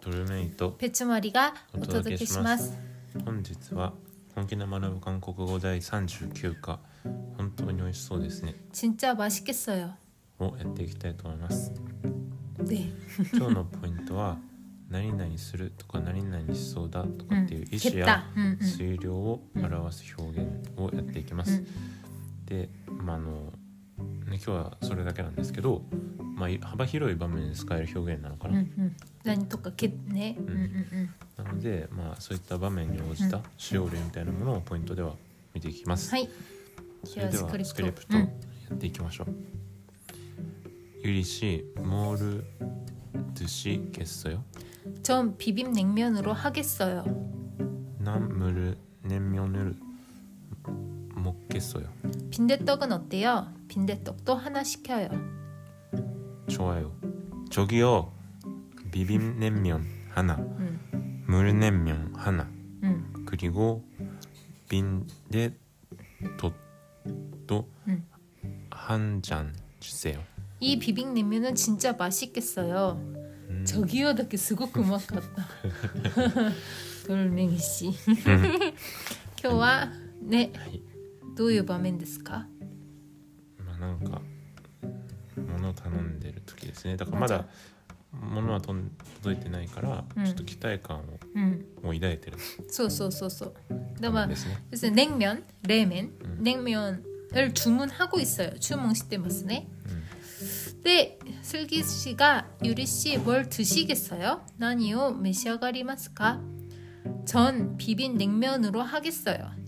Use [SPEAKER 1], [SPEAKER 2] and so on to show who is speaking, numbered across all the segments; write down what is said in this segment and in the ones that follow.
[SPEAKER 1] ドルメイと
[SPEAKER 2] 배추머리가
[SPEAKER 1] お
[SPEAKER 2] 오토도케
[SPEAKER 1] 届けします
[SPEAKER 2] 시마스
[SPEAKER 1] 本日は本気で学ぶ韓国語第39課本当に美味しそうですね
[SPEAKER 2] 진짜 맛있겠어요.
[SPEAKER 1] をやっていきたいと思います
[SPEAKER 2] 네.
[SPEAKER 1] 今日のポイントは何々するとか何々しそうだとかっていう意思
[SPEAKER 2] 겠다.
[SPEAKER 1] や
[SPEAKER 2] 음, 음.
[SPEAKER 1] 推量を表す表現をやっていきます、
[SPEAKER 2] 음.
[SPEAKER 1] でまああの ね今日はそれだけなんですけど、まあ、幅広い場面で使える表現なのかな、
[SPEAKER 2] 음, 음. 난똑같겠네. 음, 음, 음.
[SPEAKER 1] なので、まあ、そういった場面に応じた使用例みたいなものをポイントでは見ていきます、
[SPEAKER 2] 하이.
[SPEAKER 1] それでは
[SPEAKER 2] では
[SPEAKER 1] スクリプト
[SPEAKER 2] スクリプト
[SPEAKER 1] やっていきましょう、ゆりしモール드시겠어요
[SPEAKER 2] 전 비빔냉면으로 하겠어요.
[SPEAKER 1] 나물을 냉면을 먹겠어요
[SPEAKER 2] 빈대떡은 어때요? 빈대떡도 하나 시켜요.
[SPEAKER 1] 좋아요 저기요 비빔냉면 하나
[SPEAKER 2] 음,
[SPEAKER 1] 물냉면 하나
[SPEAKER 2] 음,
[SPEAKER 1] 그리고 빈대떡도
[SPEAKER 2] 음.
[SPEAKER 1] 한 잔 주세요
[SPEAKER 2] 이 비빔냉면은 진짜 맛있겠어요.
[SPEAKER 1] 음.
[SPEAKER 2] 저기요, 덕게 스고크 음악 같다. 돌멩이 씨. 今日はね
[SPEAKER 1] はい
[SPEAKER 2] どういう場面ですか
[SPEAKER 1] まあなんか物を頼んでる時ですねだからまだ物はとん届いてないから、
[SPEAKER 2] うん
[SPEAKER 1] ちょっと期待感を
[SPEAKER 2] うん
[SPEAKER 1] もう抱いてる
[SPEAKER 2] そうそうそうそうだから
[SPEAKER 1] ですね
[SPEAKER 2] 그래서 냉면, 레멘,
[SPEAKER 1] 음.
[SPEAKER 2] 냉면을 주문하고 있어요. 주문 시대마스네.
[SPEAKER 1] うん
[SPEAKER 2] 네, 슬기 씨가 유리 씨 뭘 드시겠어요? 나니요, 메시아가리마스까? 전 비빔 냉면으로 하겠어요.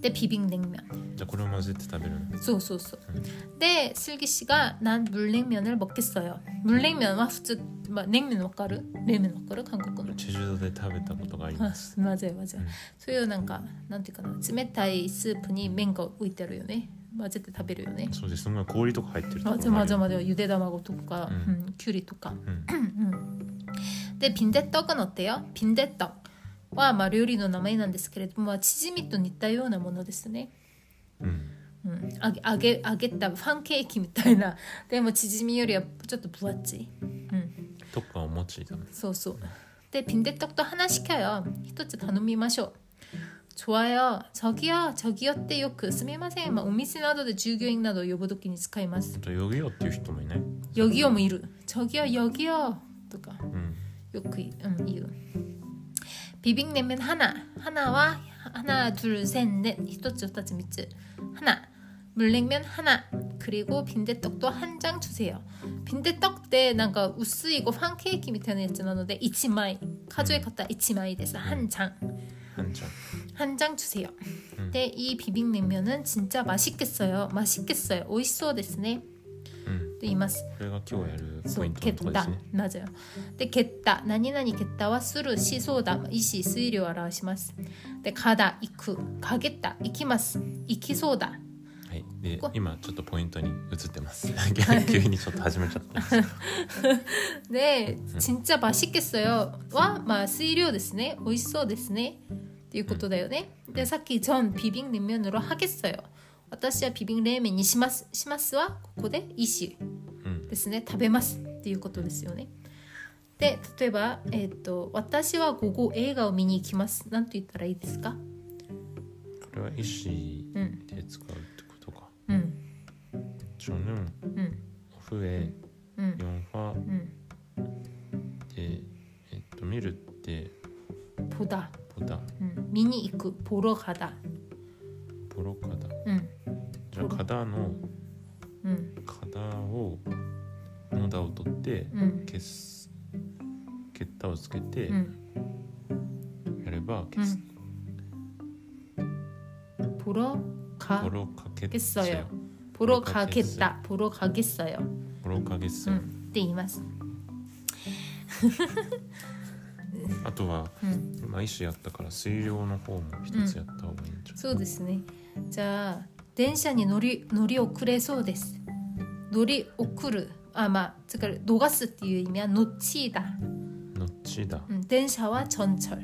[SPEAKER 2] で、ビビン냉면。
[SPEAKER 1] じゃあこれを混ぜて食べるの
[SPEAKER 2] そうそうそう。で、슬기 씨가 난 물냉면을 먹겠어요. 물냉면은 普通、まあ、냉면 わかる冷麺わかる韓国の。
[SPEAKER 1] チェジュ島で食べたことがあり
[SPEAKER 2] あ
[SPEAKER 1] ます
[SPEAKER 2] 맞아요맞아요
[SPEAKER 1] うん
[SPEAKER 2] そういうなんかなんていうかな冷たいスープに麺が浮いてるよね混ぜて食べるよね
[SPEAKER 1] そうですすごい氷とか入ってるとこ
[SPEAKER 2] ま
[SPEAKER 1] ろがある
[SPEAKER 2] ぜまぜまぜゆで卵とか、
[SPEAKER 1] う
[SPEAKER 2] うんんきゅうりとか
[SPEAKER 1] うん
[SPEAKER 2] で빈대떡은 어때요? 빈대떡 はまあ料理の名前なんですけれども、まあ、チヂミと似たようなものですね
[SPEAKER 1] うん
[SPEAKER 2] うん、揚げ揚げ揚げたパンケーキみたいなでもチヂミよりはちょっと分厚い、うん、
[SPEAKER 1] とかお餅だね
[SPEAKER 2] そうそうで빈대떡도 하나 시켜요一つ頼みましょう좋아요 저기요 저기요ってよくすみません、まあ、お店などで従業員などを呼ぶときに使います
[SPEAKER 1] あとヨギヨっていう人もいない
[SPEAKER 2] 여기요もいる저기요 여기요 とか
[SPEAKER 1] うん
[SPEAKER 2] よくい,、う ん、言うビビン냉면 하나 하나와 하나 둘셋넷一つ二つ三つ 하나 물냉면 하나 그리고 빈대떡도 한 장 주세요 빈대떡 때 뭔가 薄い パンケーキみたいなやつなので1枚数え方1枚です한장
[SPEAKER 1] はんちゃん
[SPEAKER 2] 한 장 주세요.
[SPEAKER 1] 음.
[SPEAKER 2] 근데 이 비빔냉면은 진짜 맛있겠어요. 맛있겠어요. 美味しそうですね.
[SPEAKER 1] うん
[SPEAKER 2] と言います.
[SPEAKER 1] これが今日やるポ
[SPEAKER 2] 소,
[SPEAKER 1] イントのところです
[SPEAKER 2] 겠다.
[SPEAKER 1] ね
[SPEAKER 2] 맞아요. 근데 겠다. 何々 겠다와 수를 시소다. 이시 수위를 表します. 근데 가다. 이쿠. 가겠다. 이키마스. 이키소다.
[SPEAKER 1] はいで
[SPEAKER 2] こ
[SPEAKER 1] 今ちょっとポイントに移ってます急にちょっと始めちゃったんですけど
[SPEAKER 2] 네, 진짜 맛있겠어요. 와, 마 수위료 ですね. 美味しそうですね.っていうことだよね. 근데 さっき전 비빔냉면으로 하겠어요. 私はビビン冷麺にします。しますはここで意思
[SPEAKER 1] うん
[SPEAKER 2] ですね。食べますっていうことですよね。で、例えば、えっ、と、私は午後映画を見に行きます。なんて言ったらいいですか
[SPEAKER 1] これは意思
[SPEAKER 2] うん、
[SPEAKER 1] で使うってことか
[SPEAKER 2] うん、
[SPEAKER 1] 저는
[SPEAKER 2] うん、
[SPEAKER 1] 오후에
[SPEAKER 2] うん、
[SPEAKER 1] 영화
[SPEAKER 2] うん。
[SPEAKER 1] でえっと見るって
[SPEAKER 2] 보다、
[SPEAKER 1] 보다
[SPEAKER 2] うん、見に行く、보러 가다。
[SPEAKER 1] 보러 가다
[SPEAKER 2] うん、
[SPEAKER 1] じゃあ 가다 の
[SPEAKER 2] うん、
[SPEAKER 1] 가다をのだを取って
[SPEAKER 2] うん、
[SPEAKER 1] 消すケッタをつけて
[SPEAKER 2] うん。
[SPEAKER 1] やれば消す
[SPEAKER 2] 보러 가
[SPEAKER 1] 보러 가겠어요
[SPEAKER 2] 겠어요. 보러 가겠다. 보러 가겠어요.
[SPEAKER 1] 보러
[SPEAKER 2] う
[SPEAKER 1] 가겠어요
[SPEAKER 2] ん、って言います。
[SPEAKER 1] あとは
[SPEAKER 2] うん、
[SPEAKER 1] 今意思やったから水量の方も一つやった方がいいんじゃ
[SPEAKER 2] そうですね。じゃあ 電車に乗り乗り遅れそうです。乗り遅る あまあつか녹았っていう意味は놓치다
[SPEAKER 1] のちだ
[SPEAKER 2] 음,電車は 전철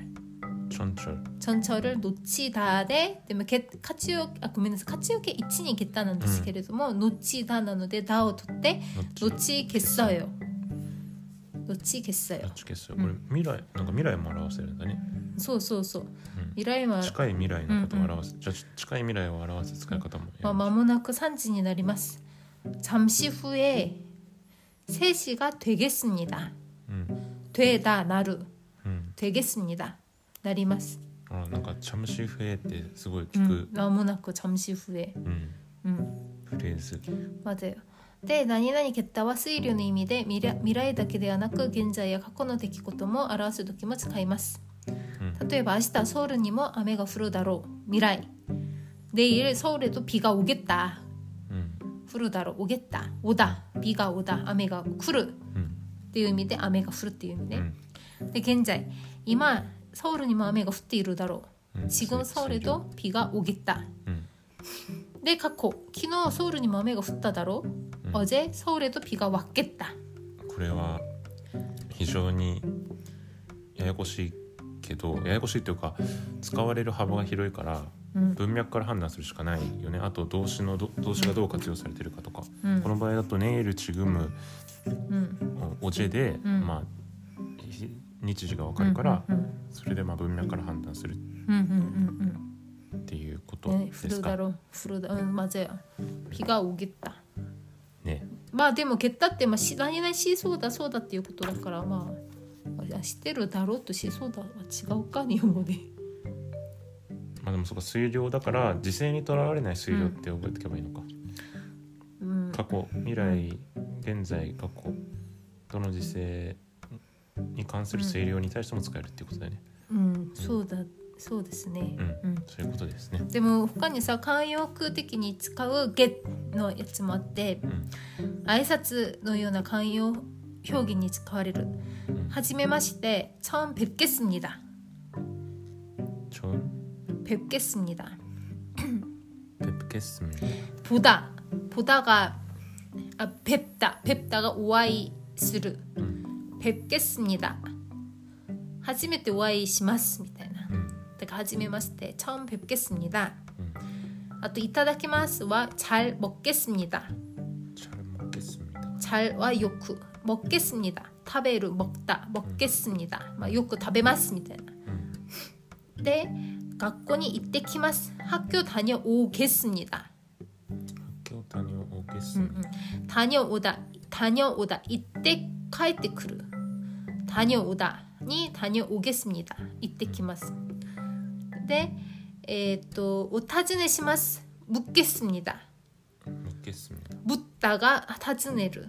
[SPEAKER 1] ちょんちょん
[SPEAKER 2] 전철을 놓치다에 때문에 게, 카츠요 아 고민해서 카츠요케 이치니 겠다는 뜻이 けれども 놓치다 なのでだを取って
[SPEAKER 1] のち
[SPEAKER 2] 놓치겠어요. 놓치겠어요.
[SPEAKER 1] のちですよこれ未来なんか未来も表せるんだね
[SPEAKER 2] 소소소.
[SPEAKER 1] ん
[SPEAKER 2] 미라이마
[SPEAKER 1] 近い未来のことを表すじゃあ近い未来を表す使い方もやりましょう
[SPEAKER 2] 마모나크 산지니 나리마스. 잠시 후에 3시가 되겠습니다.
[SPEAKER 1] うん
[SPEAKER 2] 되다 나루
[SPEAKER 1] うん
[SPEAKER 2] 되겠습니다. 나리마스.
[SPEAKER 1] あなんかチャムシフエってすごい聞
[SPEAKER 2] 음,
[SPEAKER 1] く、
[SPEAKER 2] 마모나크 잠시 후에.
[SPEAKER 1] うん、
[SPEAKER 2] 음.
[SPEAKER 1] フレーズ
[SPEAKER 2] 맞아요. で何々겠다は推理の意味で未来未来だけではなく現在や過去の出来事も表す時も使います。 例えば明日ソウルにも雨が降るだろう未来 내일 서울에도 비가 오겠다
[SPEAKER 1] うん、
[SPEAKER 2] 降るだろう 오겠다 오다 비가 오다 雨が来る
[SPEAKER 1] うん
[SPEAKER 2] っていう意味で雨が降るっていう意味ね、
[SPEAKER 1] うん
[SPEAKER 2] で現在今서울에も雨が降っているだろ
[SPEAKER 1] う
[SPEAKER 2] うん 지금 서울에도 비가 오겠다
[SPEAKER 1] うん、
[SPEAKER 2] で過去昨日ソウルにも雨が降っただろう、
[SPEAKER 1] うん
[SPEAKER 2] 어제 서울에도 비가 왔겠다
[SPEAKER 1] これは非常にややこしい けどややこしいっていうか使われる幅が広いから
[SPEAKER 2] うん
[SPEAKER 1] 文脈から判断するしかないよねあと動詞のど動詞がどう活用されてるかとか、
[SPEAKER 2] うん
[SPEAKER 1] この場合だと「ネイルチグム
[SPEAKER 2] うん」
[SPEAKER 1] おジェで、
[SPEAKER 2] ん
[SPEAKER 1] まあひ日時が分かるから、
[SPEAKER 2] うんうん
[SPEAKER 1] それでまあ文脈から判断する
[SPEAKER 2] うんうん
[SPEAKER 1] っていうこと
[SPEAKER 2] うんうんね
[SPEAKER 1] ですか
[SPEAKER 2] 降るだろう降るだうん맞아요 비가 오겠다
[SPEAKER 1] ね。
[SPEAKER 2] まあでもゲッタってまあし何々しそうだそうだっていうことだからまあい や知ってるだろうとしそうだは違うか日本語で。
[SPEAKER 1] まあでもそこ推量だから時勢にとらわれない推量って覚えておけばいいのか、
[SPEAKER 2] うん。
[SPEAKER 1] 過去未来現在過去どの時勢に関する推量に対しても使えるっていうことだよね。
[SPEAKER 2] うんそうだそうですね。
[SPEAKER 1] うん、
[SPEAKER 2] うん。
[SPEAKER 1] そういうことですね。
[SPEAKER 2] でも他にさ慣用句的に使う「ゲッ」のやつもあって
[SPEAKER 1] うん。
[SPEAKER 2] 挨拶のような慣用表現に使われる
[SPEAKER 1] うん「
[SPEAKER 2] はじめまして처음뵙겠습니다」
[SPEAKER 1] ちょん「
[SPEAKER 2] 뵙겠습니다」
[SPEAKER 1] ペプケスミ
[SPEAKER 2] 보다 보다가 아 뵙다 뵙다가 오아이する 뵙겠습니다. 初めてお会いしますみたいな。
[SPEAKER 1] うん
[SPEAKER 2] だから初めまして처음 뵙겠습니다.
[SPEAKER 1] うん
[SPEAKER 2] 아 또いただきますは잘 먹겠습니다.
[SPEAKER 1] チャルモケスミだ
[SPEAKER 2] 잘와 요크 먹겠습니다. 食べる 먹다 먹겠습니다. 막 요크 食べますみたいな。
[SPEAKER 1] うん
[SPEAKER 2] で学校に行ってきます. 학교 다녀오겠습니다.
[SPEAKER 1] 発狂谷をオーケスミ
[SPEAKER 2] 음, 음. 다녀오다 다녀오다 이때 帰ってくる 다녀오다니 다녀오겠습니다. 이때 来ます 네, 에또 오타즈네します 묻겠습니다.
[SPEAKER 1] モケスミだ
[SPEAKER 2] 묻다가 타즈네르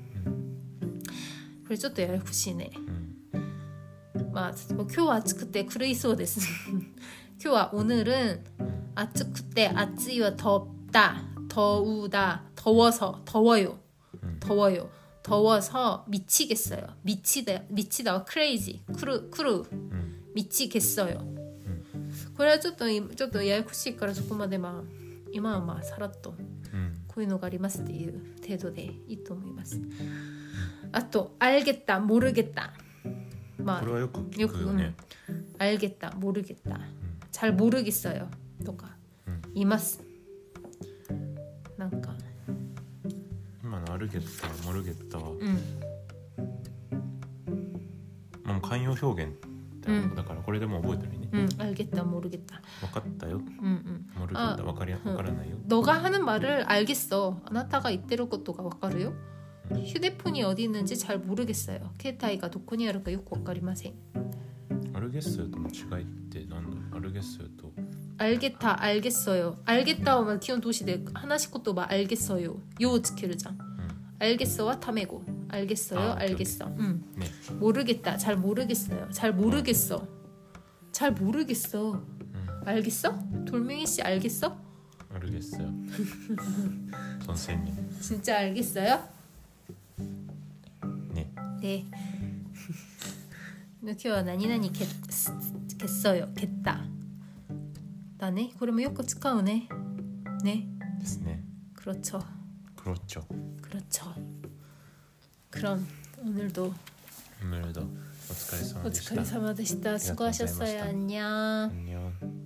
[SPEAKER 2] れちょっとややこしいね
[SPEAKER 1] うん
[SPEAKER 2] まあ今日は暑くて狂いそうです今日は오늘은暑くて暑いは덥다더우다더워서더워요 더워요 더워서 미치겠어요 미치다 미치다 crazy 크루 크루
[SPEAKER 1] うん
[SPEAKER 2] 미치겠어요 これはちょっとちょっとややこしいからそこまでまあ今はまあさらっと
[SPEAKER 1] うん
[SPEAKER 2] こういうのがありますっていう程度でいいと思います あと알겠다 모르겠다 ま
[SPEAKER 1] これはよく聞くよね
[SPEAKER 2] 알겠다 모르겠다 잘 모르겠어요 とか
[SPEAKER 1] うん
[SPEAKER 2] 言いますなんか
[SPEAKER 1] 今のアルゲッタモルゲッタは
[SPEAKER 2] うん
[SPEAKER 1] 慣用表現だ,、
[SPEAKER 2] うん
[SPEAKER 1] だからこれでも覚えてるね
[SPEAKER 2] 응, 알겠다, 모르겠다.
[SPEAKER 1] 分かったよ
[SPEAKER 2] 응, 응.
[SPEAKER 1] モルゲ
[SPEAKER 2] あ
[SPEAKER 1] ッタ分かり分からないよ
[SPEAKER 2] 너가 하는 말을 알겠어. 아나타가 이때로 것도가 와까르요? 휴대폰이 어디 있는지 잘 모르겠어요. 케타이가 도코니 아르까 요코 와까리마생.
[SPEAKER 1] アルゲッスとの違いって何だろうアルゲッスと
[SPEAKER 2] 알겠다, 알겠어요. 알겠다 하면 기온 도시대 하나씩 것도 막 알겠어요. 요 지키르장.
[SPEAKER 1] うん
[SPEAKER 2] 알겠어와 타메고. 알겠어요,
[SPEAKER 1] 아, 오케이,
[SPEAKER 2] 알겠어. 응.
[SPEAKER 1] ね
[SPEAKER 2] 모르겠다, 잘 모르겠어요. 잘 모르겠어. 잘 모르겠어.
[SPEAKER 1] うん
[SPEAKER 2] 알겠어? 돌멩이 씨 알겠어?
[SPEAKER 1] アルゲッスよその仙人
[SPEAKER 2] 진짜 알겠어요?
[SPEAKER 1] ね
[SPEAKER 2] 네.今日は 何々 겠, 겠어요. 겠다. 나네? 그러면 요거 使うね. 네.
[SPEAKER 1] ですね
[SPEAKER 2] 그렇죠.
[SPEAKER 1] クロッチョ
[SPEAKER 2] 그렇죠. 그럼 오늘도
[SPEAKER 1] ムルドお疲れ様でした
[SPEAKER 2] 오츠카리 사마 되시다. 수고하셨어요. 안녕.
[SPEAKER 1] 안녕